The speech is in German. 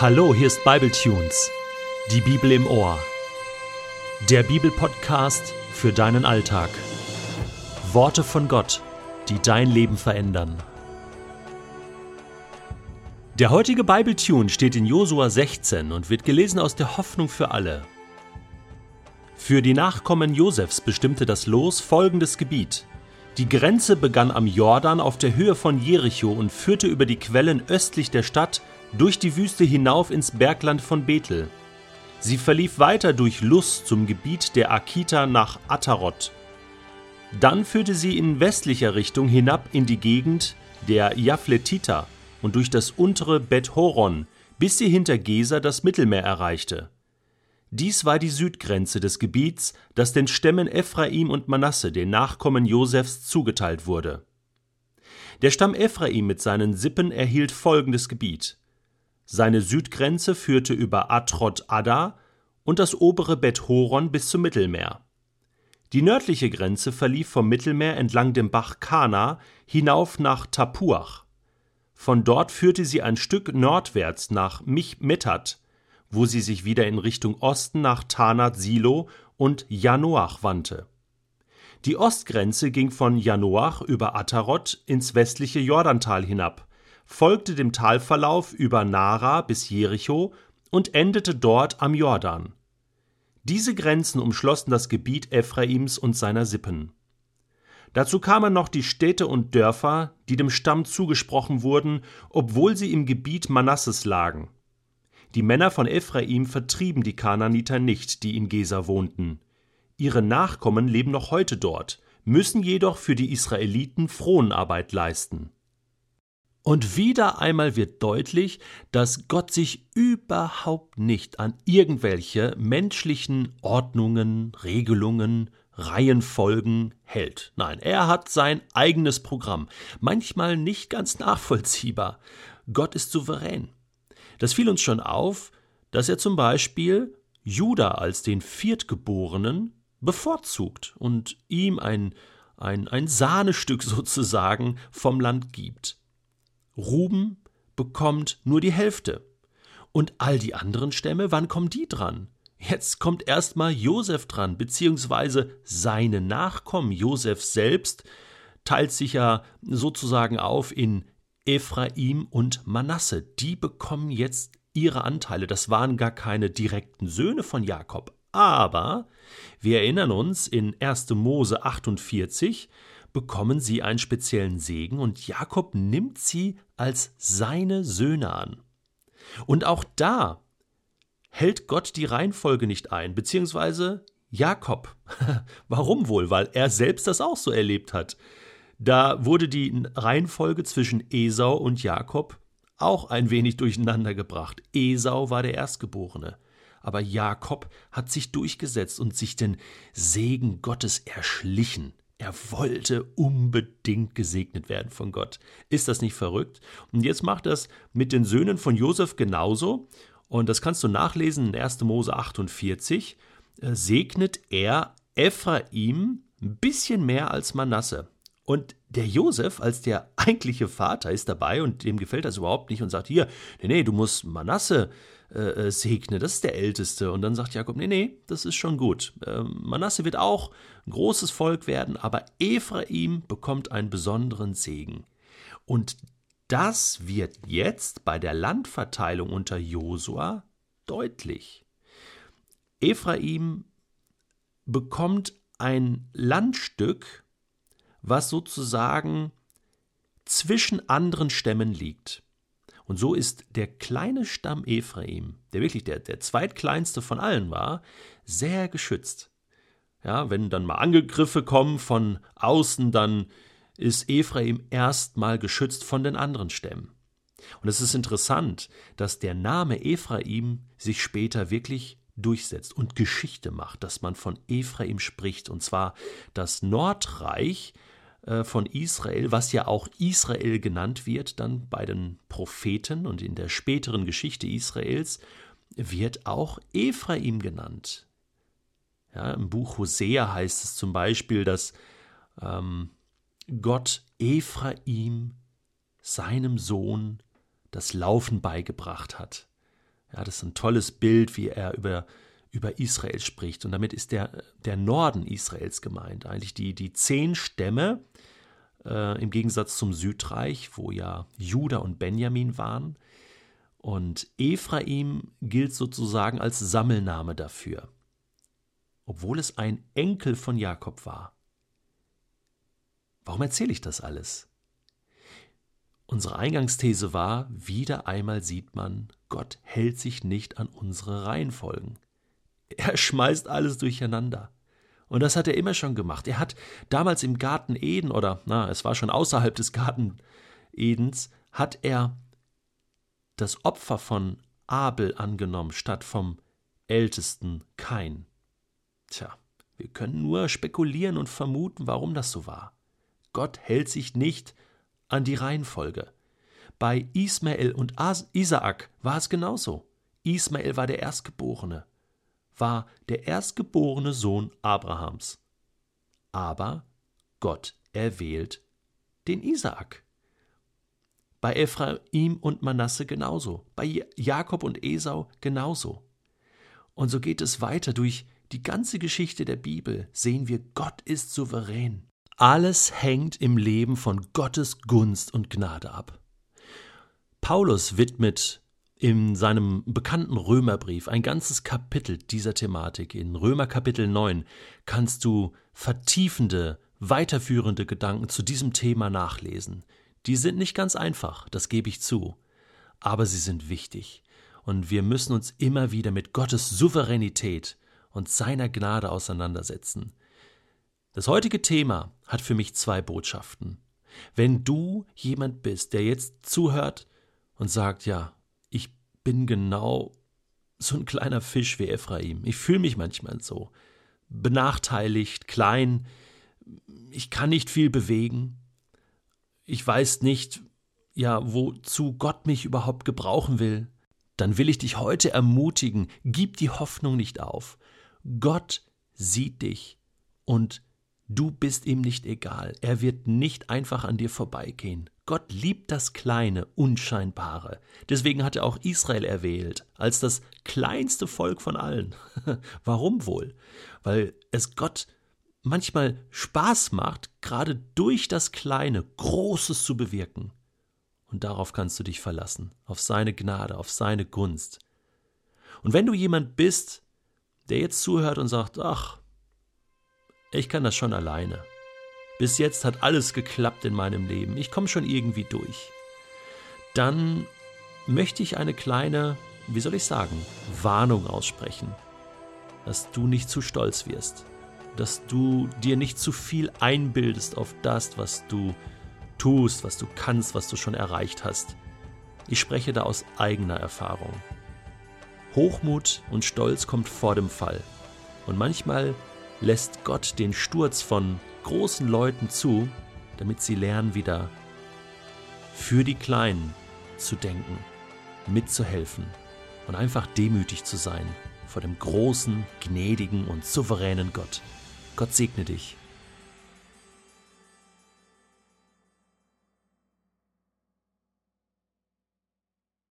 Hallo, hier ist Bibletunes, die Bibel im Ohr. Der Bibelpodcast für deinen Alltag. Worte von Gott, die dein Leben verändern. Der heutige Bibletune steht in Josua 16 und wird gelesen aus der Hoffnung für alle. Für die Nachkommen Josefs bestimmte das Los folgendes Gebiet. Die Grenze begann am Jordan auf der Höhe von Jericho und führte über die Quellen östlich der Stadt durch die Wüste hinauf ins Bergland von Bethel. Sie verlief weiter durch Lus zum Gebiet der Akita nach Atarot. Dann führte sie in westlicher Richtung hinab in die Gegend der Jafletiter und durch das untere Bet Horon, bis sie hinter Gesa das Mittelmeer erreichte. Dies war die Südgrenze des Gebiets, das den Stämmen Ephraim und Manasse, den Nachkommen Josefs, zugeteilt wurde. Der Stamm Ephraim mit seinen Sippen erhielt folgendes Gebiet. Seine Südgrenze führte über Atrot Adda und das obere Bet Horon bis zum Mittelmeer. Die nördliche Grenze verlief vom Mittelmeer entlang dem Bach Kana hinauf nach Tapuach. Von dort führte sie ein Stück nordwärts nach Michmetat, wo sie sich wieder in Richtung Osten nach Tanat Silo und Janoach wandte. Die Ostgrenze ging von Janoach über Atarot ins westliche Jordantal hinab, folgte dem Talverlauf über Nara bis Jericho und endete dort am Jordan. Diese Grenzen umschlossen das Gebiet Ephraims und seiner Sippen. Dazu kamen noch die Städte und Dörfer, die dem Stamm zugesprochen wurden, obwohl sie im Gebiet Manasses lagen. Die Männer von Ephraim vertrieben die Kananiter nicht, die in Gesa wohnten. Ihre Nachkommen leben noch heute dort, müssen jedoch für die Israeliten Fronarbeit leisten. Und wieder einmal wird deutlich, dass Gott sich überhaupt nicht an irgendwelche menschlichen Ordnungen, Regelungen, Reihenfolgen hält. Nein, er hat sein eigenes Programm, manchmal nicht ganz nachvollziehbar. Gott ist souverän. Das fiel uns schon auf, dass er zum Beispiel Juda als den Viertgeborenen bevorzugt und ihm ein, ein, ein Sahnestück sozusagen vom Land gibt. Ruben bekommt nur die Hälfte. Und all die anderen Stämme, wann kommen die dran? Jetzt kommt erstmal Josef dran, beziehungsweise seine Nachkommen. Josef selbst teilt sich ja sozusagen auf in Ephraim und Manasse. Die bekommen jetzt ihre Anteile. Das waren gar keine direkten Söhne von Jakob. Aber wir erinnern uns in 1. Mose 48, bekommen sie einen speziellen Segen und Jakob nimmt sie als seine Söhne an. Und auch da hält Gott die Reihenfolge nicht ein, beziehungsweise Jakob. Warum wohl? Weil er selbst das auch so erlebt hat. Da wurde die Reihenfolge zwischen Esau und Jakob auch ein wenig durcheinander gebracht. Esau war der Erstgeborene, aber Jakob hat sich durchgesetzt und sich den Segen Gottes erschlichen. Er wollte unbedingt gesegnet werden von Gott. Ist das nicht verrückt? Und jetzt macht das mit den Söhnen von Josef genauso. Und das kannst du nachlesen in 1. Mose 48. Äh, segnet er Ephraim ein bisschen mehr als Manasse. Und der Josef als der eigentliche Vater ist dabei und dem gefällt das überhaupt nicht und sagt: Hier, nee, nee, du musst Manasse äh, äh, segne, das ist der Älteste. Und dann sagt Jakob, nee, nee, das ist schon gut. Ähm, Manasse wird auch ein großes Volk werden, aber Ephraim bekommt einen besonderen Segen. Und das wird jetzt bei der Landverteilung unter Josua deutlich. Ephraim bekommt ein Landstück, was sozusagen zwischen anderen Stämmen liegt. Und so ist der kleine Stamm Ephraim, der wirklich der, der zweitkleinste von allen war, sehr geschützt. Ja, wenn dann mal Angriffe kommen von außen, dann ist Ephraim erstmal geschützt von den anderen Stämmen. Und es ist interessant, dass der Name Ephraim sich später wirklich durchsetzt und Geschichte macht, dass man von Ephraim spricht, und zwar das Nordreich von Israel, was ja auch Israel genannt wird, dann bei den Propheten und in der späteren Geschichte Israels, wird auch Ephraim genannt. Ja, Im Buch Hosea heißt es zum Beispiel, dass ähm, Gott Ephraim, seinem Sohn, das Laufen beigebracht hat. Ja, das ist ein tolles Bild, wie er über, über Israel spricht. Und damit ist der, der Norden Israels gemeint. Eigentlich die, die zehn Stämme, äh, im Gegensatz zum Südreich, wo ja Juda und Benjamin waren. Und Ephraim gilt sozusagen als Sammelname dafür, obwohl es ein Enkel von Jakob war. Warum erzähle ich das alles? Unsere Eingangsthese war, wieder einmal sieht man, Gott hält sich nicht an unsere Reihenfolgen. Er schmeißt alles durcheinander. Und das hat er immer schon gemacht. Er hat damals im Garten Eden, oder na, es war schon außerhalb des Garten Edens, hat er das Opfer von Abel angenommen, statt vom ältesten Kain. Tja, wir können nur spekulieren und vermuten, warum das so war. Gott hält sich nicht an die Reihenfolge. Bei Ismael und Isaak war es genauso. Ismael war der Erstgeborene, war der erstgeborene Sohn Abrahams. Aber Gott erwählt den Isaak. Bei Ephraim und Manasse genauso, bei Jakob und Esau genauso. Und so geht es weiter durch die ganze Geschichte der Bibel, sehen wir, Gott ist souverän. Alles hängt im Leben von Gottes Gunst und Gnade ab. Paulus widmet in seinem bekannten Römerbrief ein ganzes Kapitel dieser Thematik. In Römer Kapitel 9 kannst du vertiefende, weiterführende Gedanken zu diesem Thema nachlesen. Die sind nicht ganz einfach, das gebe ich zu, aber sie sind wichtig. Und wir müssen uns immer wieder mit Gottes Souveränität und seiner Gnade auseinandersetzen. Das heutige Thema hat für mich zwei Botschaften. Wenn du jemand bist, der jetzt zuhört und sagt, ja, ich bin genau so ein kleiner Fisch wie Ephraim. Ich fühle mich manchmal so. Benachteiligt, klein. Ich kann nicht viel bewegen. Ich weiß nicht, ja, wozu Gott mich überhaupt gebrauchen will. Dann will ich dich heute ermutigen, gib die Hoffnung nicht auf. Gott sieht dich und Du bist ihm nicht egal. Er wird nicht einfach an dir vorbeigehen. Gott liebt das Kleine, Unscheinbare. Deswegen hat er auch Israel erwählt, als das kleinste Volk von allen. Warum wohl? Weil es Gott manchmal Spaß macht, gerade durch das Kleine Großes zu bewirken. Und darauf kannst du dich verlassen, auf seine Gnade, auf seine Gunst. Und wenn du jemand bist, der jetzt zuhört und sagt, ach, ich kann das schon alleine. Bis jetzt hat alles geklappt in meinem Leben. Ich komme schon irgendwie durch. Dann möchte ich eine kleine, wie soll ich sagen, Warnung aussprechen. Dass du nicht zu stolz wirst. Dass du dir nicht zu viel einbildest auf das, was du tust, was du kannst, was du schon erreicht hast. Ich spreche da aus eigener Erfahrung. Hochmut und Stolz kommt vor dem Fall. Und manchmal lässt Gott den Sturz von großen Leuten zu, damit sie lernen wieder für die Kleinen zu denken, mitzuhelfen und einfach demütig zu sein vor dem großen, gnädigen und souveränen Gott. Gott segne dich.